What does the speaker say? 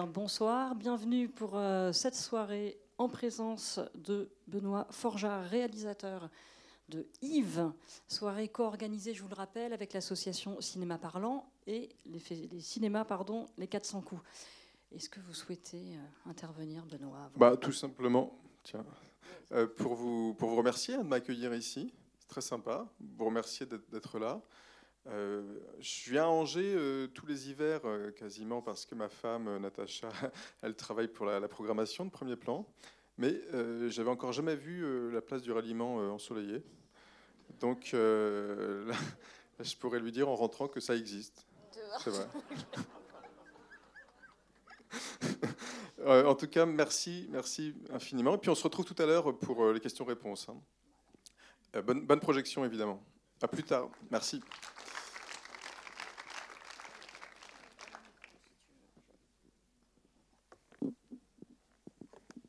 Bonsoir, bienvenue pour euh, cette soirée en présence de Benoît Forjard, réalisateur de Yves, soirée co-organisée, je vous le rappelle, avec l'association Cinéma Parlant et les, les cinémas, pardon, les 400 coups. Est-ce que vous souhaitez euh, intervenir, Benoît bah, Tout simplement, tiens, euh, pour, vous, pour vous remercier de m'accueillir ici. C'est très sympa. Vous remercier d'être là. Euh, je viens à Angers euh, tous les hivers euh, quasiment parce que ma femme Natacha, elle travaille pour la, programmation de premier plan. Mais j'avais encore jamais vu la place du ralliement ensoleillée. Donc là, je pourrais lui dire en rentrant que ça existe. C'est vrai. en tout cas, merci, merci infiniment. Et puis on se retrouve tout à l'heure pour les questions-réponses. Hein. Bonne, bonne projection évidemment. À plus tard. Merci.